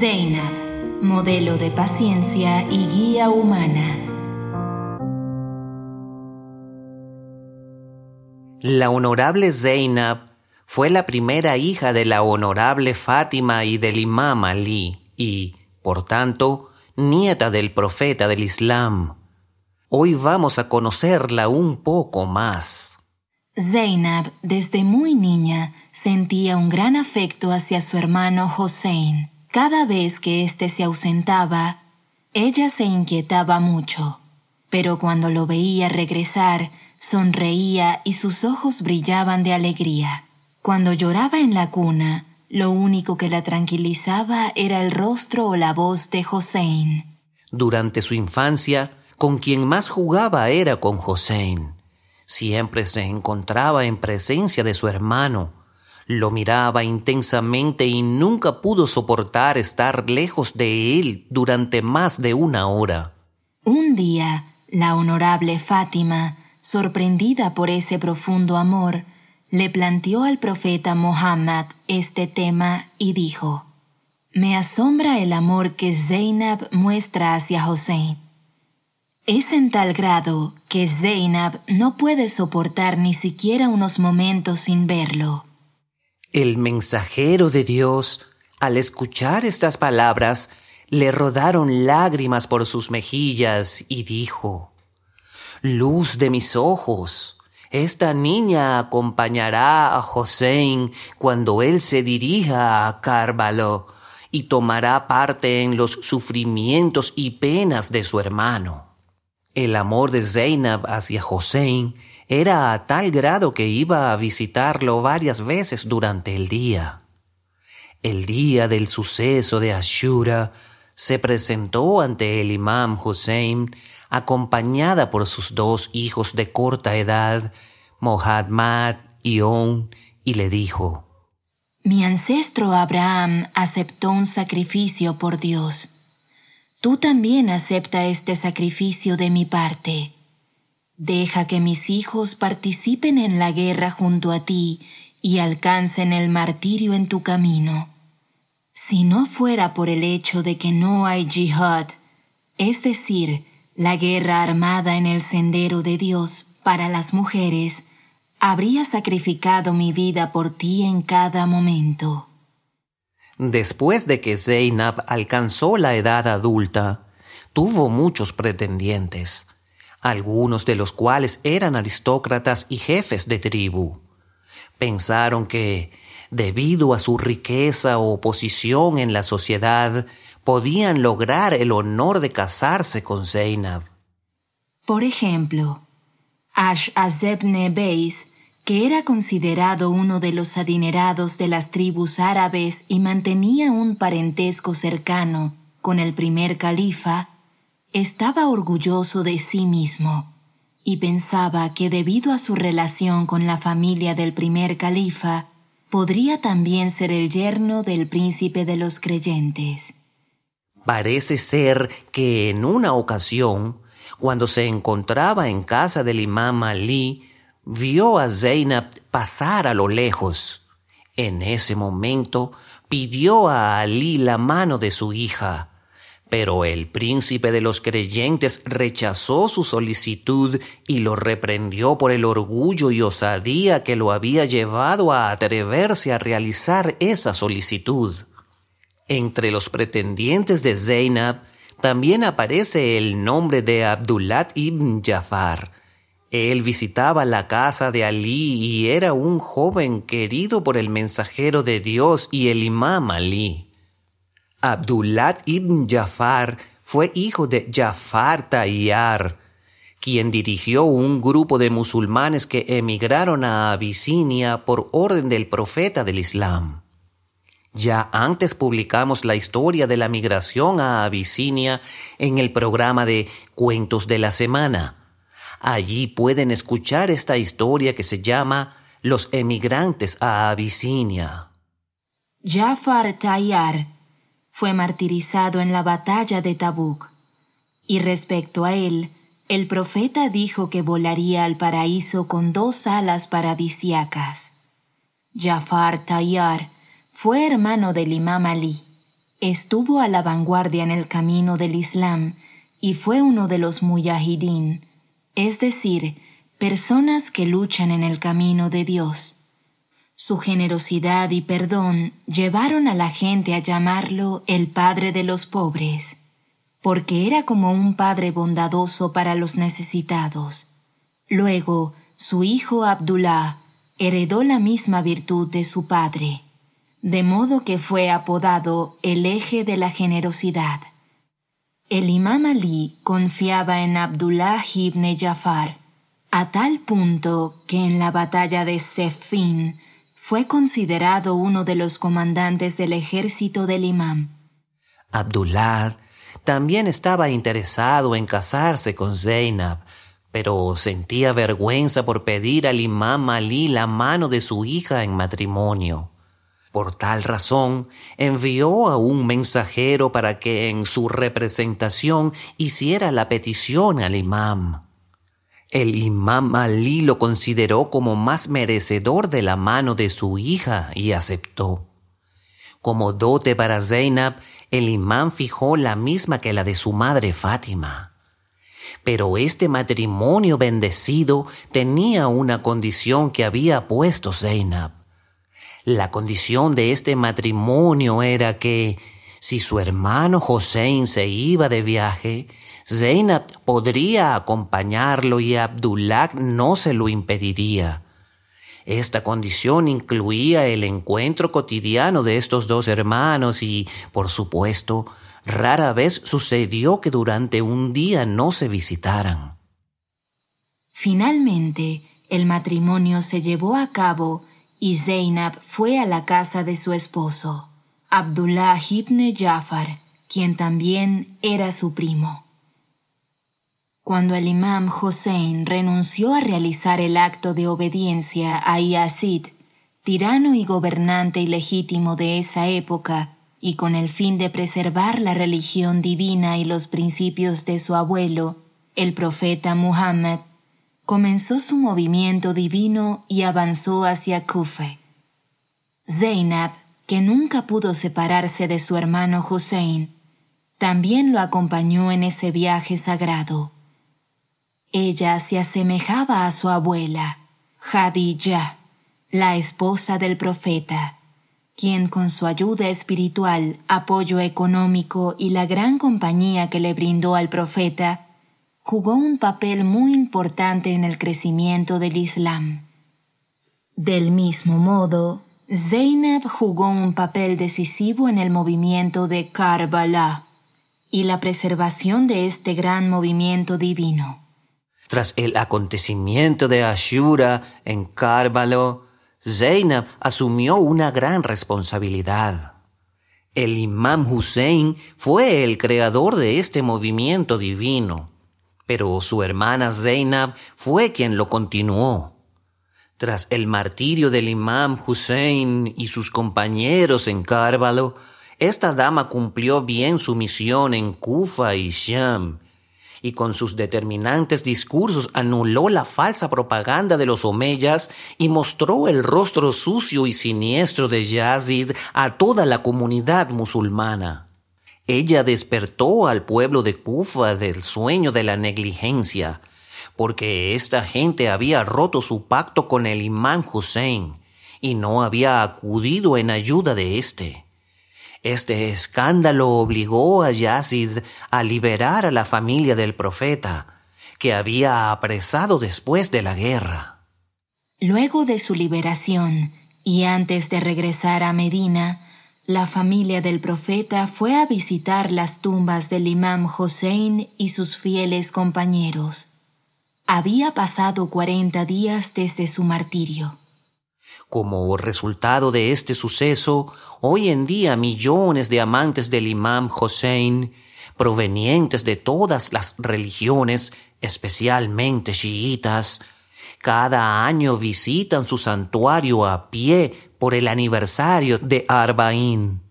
Zainab, modelo de paciencia y guía humana. La honorable Zainab fue la primera hija de la honorable Fátima y del imam Ali y, por tanto, nieta del profeta del Islam. Hoy vamos a conocerla un poco más. Zainab, desde muy niña, sentía un gran afecto hacia su hermano Hossein. Cada vez que éste se ausentaba, ella se inquietaba mucho, pero cuando lo veía regresar, sonreía y sus ojos brillaban de alegría. Cuando lloraba en la cuna, lo único que la tranquilizaba era el rostro o la voz de Hossein. Durante su infancia, con quien más jugaba era con Hossein. Siempre se encontraba en presencia de su hermano. Lo miraba intensamente y nunca pudo soportar estar lejos de él durante más de una hora. Un día, la honorable Fátima, sorprendida por ese profundo amor, le planteó al profeta Mohammed este tema y dijo, Me asombra el amor que Zainab muestra hacia Hossein. Es en tal grado que Zainab no puede soportar ni siquiera unos momentos sin verlo. El mensajero de Dios, al escuchar estas palabras, le rodaron lágrimas por sus mejillas y dijo, Luz de mis ojos, esta niña acompañará a Hossein cuando él se dirija a Cárvalo y tomará parte en los sufrimientos y penas de su hermano. El amor de Zainab hacia Hossein era a tal grado que iba a visitarlo varias veces durante el día. El día del suceso de Ashura se presentó ante el imam Hussein acompañada por sus dos hijos de corta edad, Mohammad y On, y le dijo, Mi ancestro Abraham aceptó un sacrificio por Dios tú también acepta este sacrificio de mi parte. Deja que mis hijos participen en la guerra junto a ti y alcancen el martirio en tu camino. Si no fuera por el hecho de que no hay jihad, es decir, la guerra armada en el sendero de Dios para las mujeres, habría sacrificado mi vida por ti en cada momento. Después de que Zainab alcanzó la edad adulta, tuvo muchos pretendientes, algunos de los cuales eran aristócratas y jefes de tribu. Pensaron que, debido a su riqueza o posición en la sociedad, podían lograr el honor de casarse con Zainab. Por ejemplo, Ash Azebne Beis que era considerado uno de los adinerados de las tribus árabes y mantenía un parentesco cercano con el primer califa, estaba orgulloso de sí mismo y pensaba que debido a su relación con la familia del primer califa, podría también ser el yerno del príncipe de los creyentes. Parece ser que en una ocasión, cuando se encontraba en casa del imam Ali, vio a Zainab pasar a lo lejos. En ese momento pidió a Ali la mano de su hija, pero el príncipe de los creyentes rechazó su solicitud y lo reprendió por el orgullo y osadía que lo había llevado a atreverse a realizar esa solicitud. Entre los pretendientes de Zainab también aparece el nombre de Abdullah ibn Jafar, él visitaba la casa de Ali y era un joven querido por el mensajero de Dios y el imam Ali. Abdullah ibn Jafar fue hijo de Jafar Tayyar, quien dirigió un grupo de musulmanes que emigraron a Abisinia por orden del profeta del Islam. Ya antes publicamos la historia de la migración a Abisinia en el programa de Cuentos de la Semana. Allí pueden escuchar esta historia que se llama Los emigrantes a Abisinia. Jafar Tayyar fue martirizado en la batalla de Tabuk, y respecto a él, el profeta dijo que volaría al paraíso con dos alas paradisiacas. Jafar Tayyar fue hermano del imam Ali, Estuvo a la vanguardia en el camino del Islam y fue uno de los muyahidín, es decir, personas que luchan en el camino de Dios. Su generosidad y perdón llevaron a la gente a llamarlo el Padre de los pobres, porque era como un Padre bondadoso para los necesitados. Luego, su hijo Abdullah heredó la misma virtud de su padre, de modo que fue apodado el eje de la generosidad. El imam Ali confiaba en Abdullah ibn Jafar, a tal punto que en la batalla de Sefin fue considerado uno de los comandantes del ejército del imam. Abdullah también estaba interesado en casarse con Zainab, pero sentía vergüenza por pedir al imam Ali la mano de su hija en matrimonio. Por tal razón, envió a un mensajero para que en su representación hiciera la petición al imam. El imam Ali lo consideró como más merecedor de la mano de su hija y aceptó. Como dote para Zainab, el imam fijó la misma que la de su madre Fátima. Pero este matrimonio bendecido tenía una condición que había puesto Zainab. La condición de este matrimonio era que, si su hermano Hossein se iba de viaje, Zainab podría acompañarlo y Abdullah no se lo impediría. Esta condición incluía el encuentro cotidiano de estos dos hermanos y, por supuesto, rara vez sucedió que durante un día no se visitaran. Finalmente, el matrimonio se llevó a cabo y Zainab fue a la casa de su esposo, Abdullah ibn Jafar, quien también era su primo. Cuando el imam Hossein renunció a realizar el acto de obediencia a Yazid, tirano y gobernante ilegítimo de esa época, y con el fin de preservar la religión divina y los principios de su abuelo, el profeta Muhammad, comenzó su movimiento divino y avanzó hacia Kufa. Zainab, que nunca pudo separarse de su hermano Hussein, también lo acompañó en ese viaje sagrado. Ella se asemejaba a su abuela, Hadija, la esposa del profeta, quien con su ayuda espiritual, apoyo económico y la gran compañía que le brindó al profeta, jugó un papel muy importante en el crecimiento del Islam. Del mismo modo, Zainab jugó un papel decisivo en el movimiento de Karbala y la preservación de este gran movimiento divino. Tras el acontecimiento de Ashura en Karbala, Zainab asumió una gran responsabilidad. El imam Hussein fue el creador de este movimiento divino, pero su hermana Zainab fue quien lo continuó. Tras el martirio del imam Hussein y sus compañeros en Karbala, esta dama cumplió bien su misión en Kufa y Sham y con sus determinantes discursos anuló la falsa propaganda de los omeyas y mostró el rostro sucio y siniestro de Yazid a toda la comunidad musulmana. Ella despertó al pueblo de Kufa del sueño de la negligencia, porque esta gente había roto su pacto con el imán Hussein y no había acudido en ayuda de éste. Este escándalo obligó a Yazid a liberar a la familia del profeta, que había apresado después de la guerra. Luego de su liberación y antes de regresar a Medina, la familia del profeta fue a visitar las tumbas del imam Hossein y sus fieles compañeros. Había pasado cuarenta días desde su martirio. Como resultado de este suceso, hoy en día millones de amantes del imam Hossein, provenientes de todas las religiones, especialmente chiitas, cada año visitan su santuario a pie por el aniversario de Arba'in.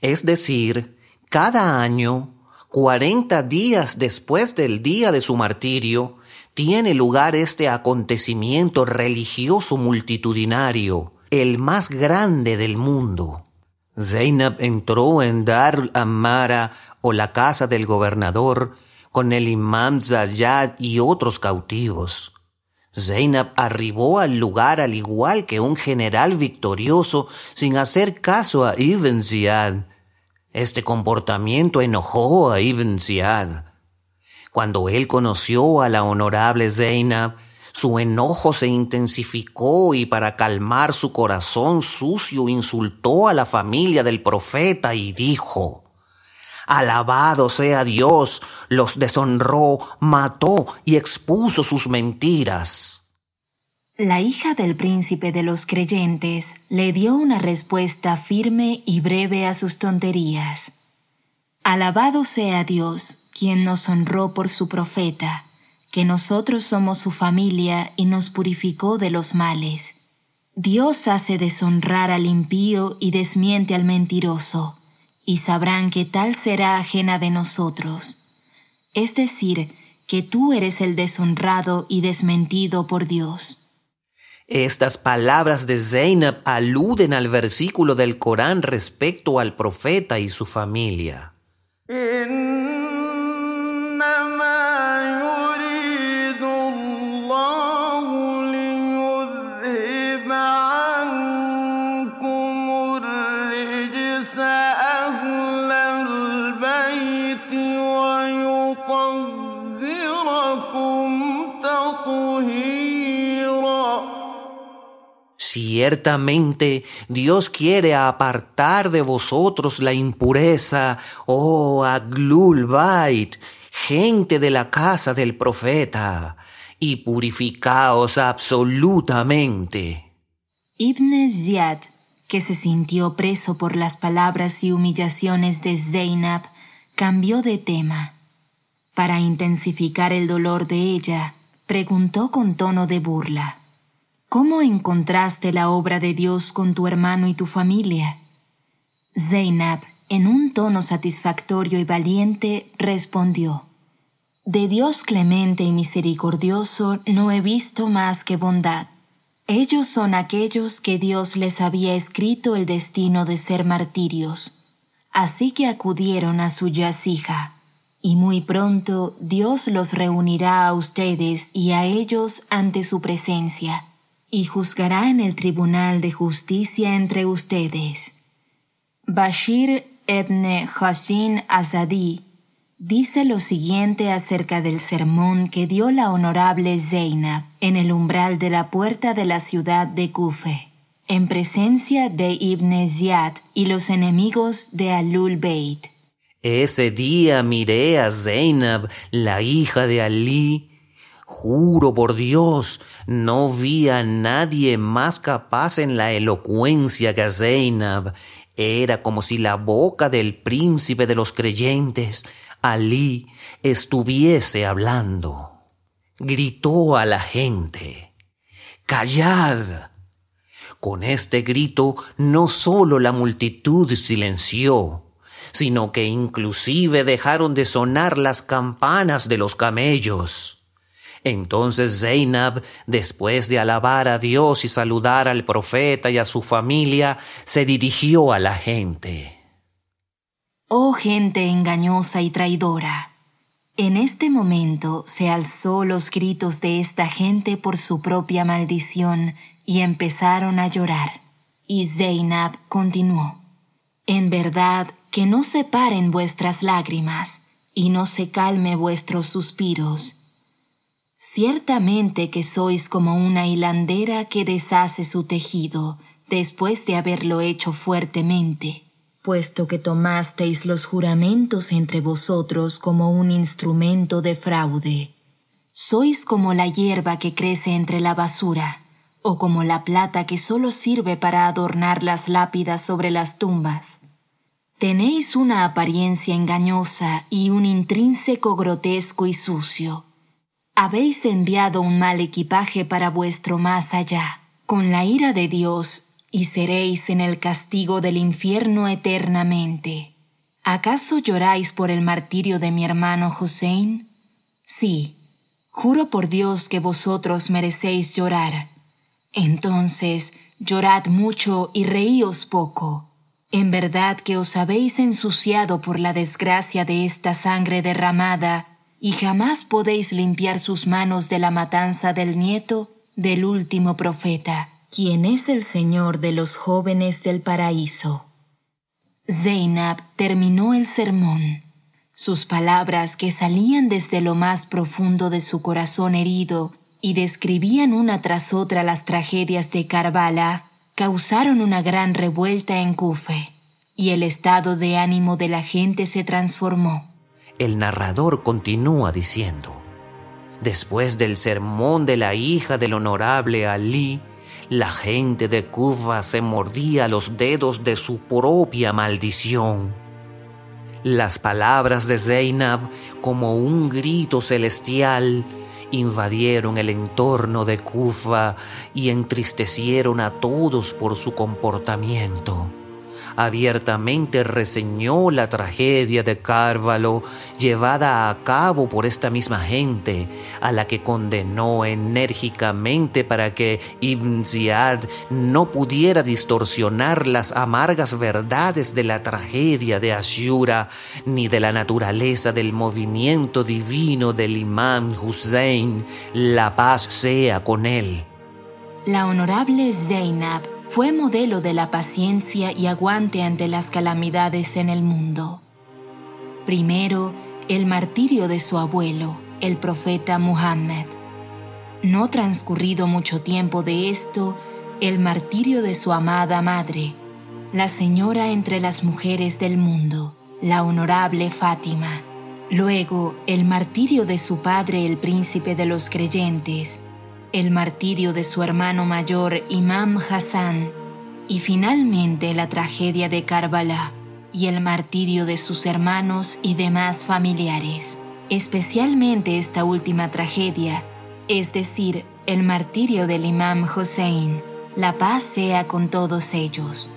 Es decir, cada año, cuarenta días después del día de su martirio, tiene lugar este acontecimiento religioso multitudinario, el más grande del mundo. Zainab entró en Dar Amara o la casa del gobernador con el imam Zayad y otros cautivos. Zainab arribó al lugar al igual que un general victorioso sin hacer caso a Ibn Ziyad. Este comportamiento enojó a Ibn Ziyad. Cuando él conoció a la honorable Zainab, su enojo se intensificó y para calmar su corazón sucio insultó a la familia del profeta y dijo, Alabado sea Dios, los deshonró, mató y expuso sus mentiras. La hija del príncipe de los creyentes le dio una respuesta firme y breve a sus tonterías. Alabado sea Dios, quien nos honró por su profeta, que nosotros somos su familia y nos purificó de los males. Dios hace deshonrar al impío y desmiente al mentiroso y sabrán que tal será ajena de nosotros. Es decir, que tú eres el deshonrado y desmentido por Dios. Estas palabras de Zainab aluden al versículo del Corán respecto al profeta y su familia. Ciertamente Dios quiere apartar de vosotros la impureza, oh Aglul Bait, gente de la casa del profeta, y purificaos absolutamente. Ibn Ziyad, que se sintió preso por las palabras y humillaciones de Zainab, cambió de tema. Para intensificar el dolor de ella, preguntó con tono de burla. ¿Cómo encontraste la obra de Dios con tu hermano y tu familia? Zainab, en un tono satisfactorio y valiente, respondió, De Dios clemente y misericordioso no he visto más que bondad. Ellos son aquellos que Dios les había escrito el destino de ser martirios. Así que acudieron a su yacija y muy pronto Dios los reunirá a ustedes y a ellos ante su presencia, y juzgará en el tribunal de justicia entre ustedes. Bashir ibn Hassin Azadi dice lo siguiente acerca del sermón que dio la honorable Zainab en el umbral de la puerta de la ciudad de Kufe, en presencia de Ibn Ziyad y los enemigos de Alul Beit. Ese día miré a Zainab, la hija de Ali. Juro por Dios, no vi a nadie más capaz en la elocuencia que Zainab. Era como si la boca del príncipe de los creyentes, Ali, estuviese hablando. Gritó a la gente, Callad. Con este grito no sólo la multitud silenció, sino que inclusive dejaron de sonar las campanas de los camellos. Entonces Zainab, después de alabar a Dios y saludar al profeta y a su familia, se dirigió a la gente. Oh gente engañosa y traidora. En este momento se alzó los gritos de esta gente por su propia maldición y empezaron a llorar. Y Zainab continuó. En verdad, que no se paren vuestras lágrimas y no se calme vuestros suspiros. Ciertamente que sois como una hilandera que deshace su tejido después de haberlo hecho fuertemente, puesto que tomasteis los juramentos entre vosotros como un instrumento de fraude. Sois como la hierba que crece entre la basura, o como la plata que solo sirve para adornar las lápidas sobre las tumbas Tenéis una apariencia engañosa y un intrínseco grotesco y sucio. Habéis enviado un mal equipaje para vuestro más allá, con la ira de Dios, y seréis en el castigo del infierno eternamente. ¿Acaso lloráis por el martirio de mi hermano Hussein? Sí, juro por Dios que vosotros merecéis llorar. Entonces llorad mucho y reíos poco En verdad que os habéis ensuciado por la desgracia de esta sangre derramada, y jamás podéis limpiar sus manos de la matanza del nieto del último profeta, quien es el Señor de los jóvenes del paraíso. Zainab terminó el sermón. Sus palabras, que salían desde lo más profundo de su corazón herido y describían una tras otra las tragedias de Karbala, causaron una gran revuelta en Kufe, y el estado de ánimo de la gente se transformó. El narrador continúa diciendo, después del sermón de la hija del honorable Ali, la gente de Kufa se mordía los dedos de su propia maldición. Las palabras de Zainab, como un grito celestial, invadieron el entorno de Kufa y entristecieron a todos por su comportamiento abiertamente reseñó la tragedia de Cárvalo llevada a cabo por esta misma gente, a la que condenó enérgicamente para que Ibn Ziyad no pudiera distorsionar las amargas verdades de la tragedia de Ashura ni de la naturaleza del movimiento divino del imam Hussein, la paz sea con él. La honorable Zainab fue modelo de la paciencia y aguante ante las calamidades en el mundo. Primero, el martirio de su abuelo, el profeta Muhammad. No transcurrido mucho tiempo de esto, el martirio de su amada madre, la señora entre las mujeres del mundo, la honorable Fátima. Luego, el martirio de su padre, el príncipe de los creyentes, el martirio de su hermano mayor Imam Hassan y finalmente la tragedia de Karbala y el martirio de sus hermanos y demás familiares, especialmente esta última tragedia, es decir, el martirio del Imam Hussein. La paz sea con todos ellos.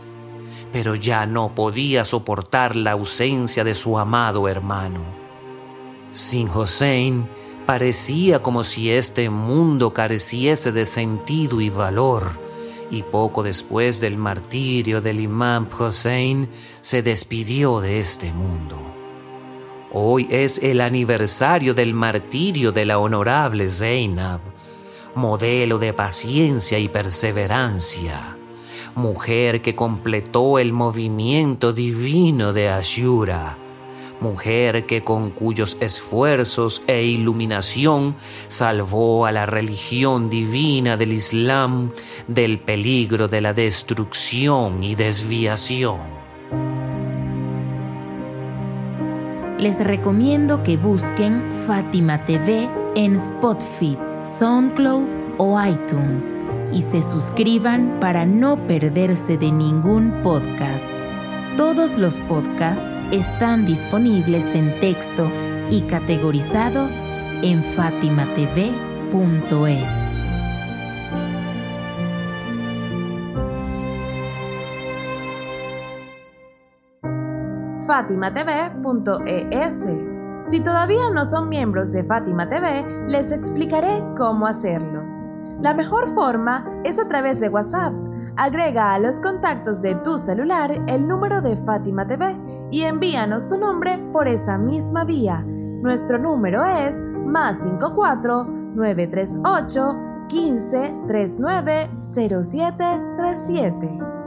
Pero ya no podía soportar la ausencia de su amado hermano. Sin Hussein, Parecía como si este mundo careciese de sentido y valor, y poco después del martirio del imam Hussein se despidió de este mundo. Hoy es el aniversario del martirio de la honorable Zainab, modelo de paciencia y perseverancia, mujer que completó el movimiento divino de Ashura mujer que con cuyos esfuerzos e iluminación salvó a la religión divina del Islam del peligro de la destrucción y desviación. Les recomiendo que busquen Fátima TV en Spotify, SoundCloud o iTunes y se suscriban para no perderse de ningún podcast. Todos los podcasts están disponibles en texto y categorizados en fatimatv.es. fatimatv.es. Si todavía no son miembros de Fátima TV, les explicaré cómo hacerlo. La mejor forma es a través de WhatsApp Agrega a los contactos de tu celular el número de Fátima TV y envíanos tu nombre por esa misma vía. Nuestro número es más 54 938 15 39 07 37.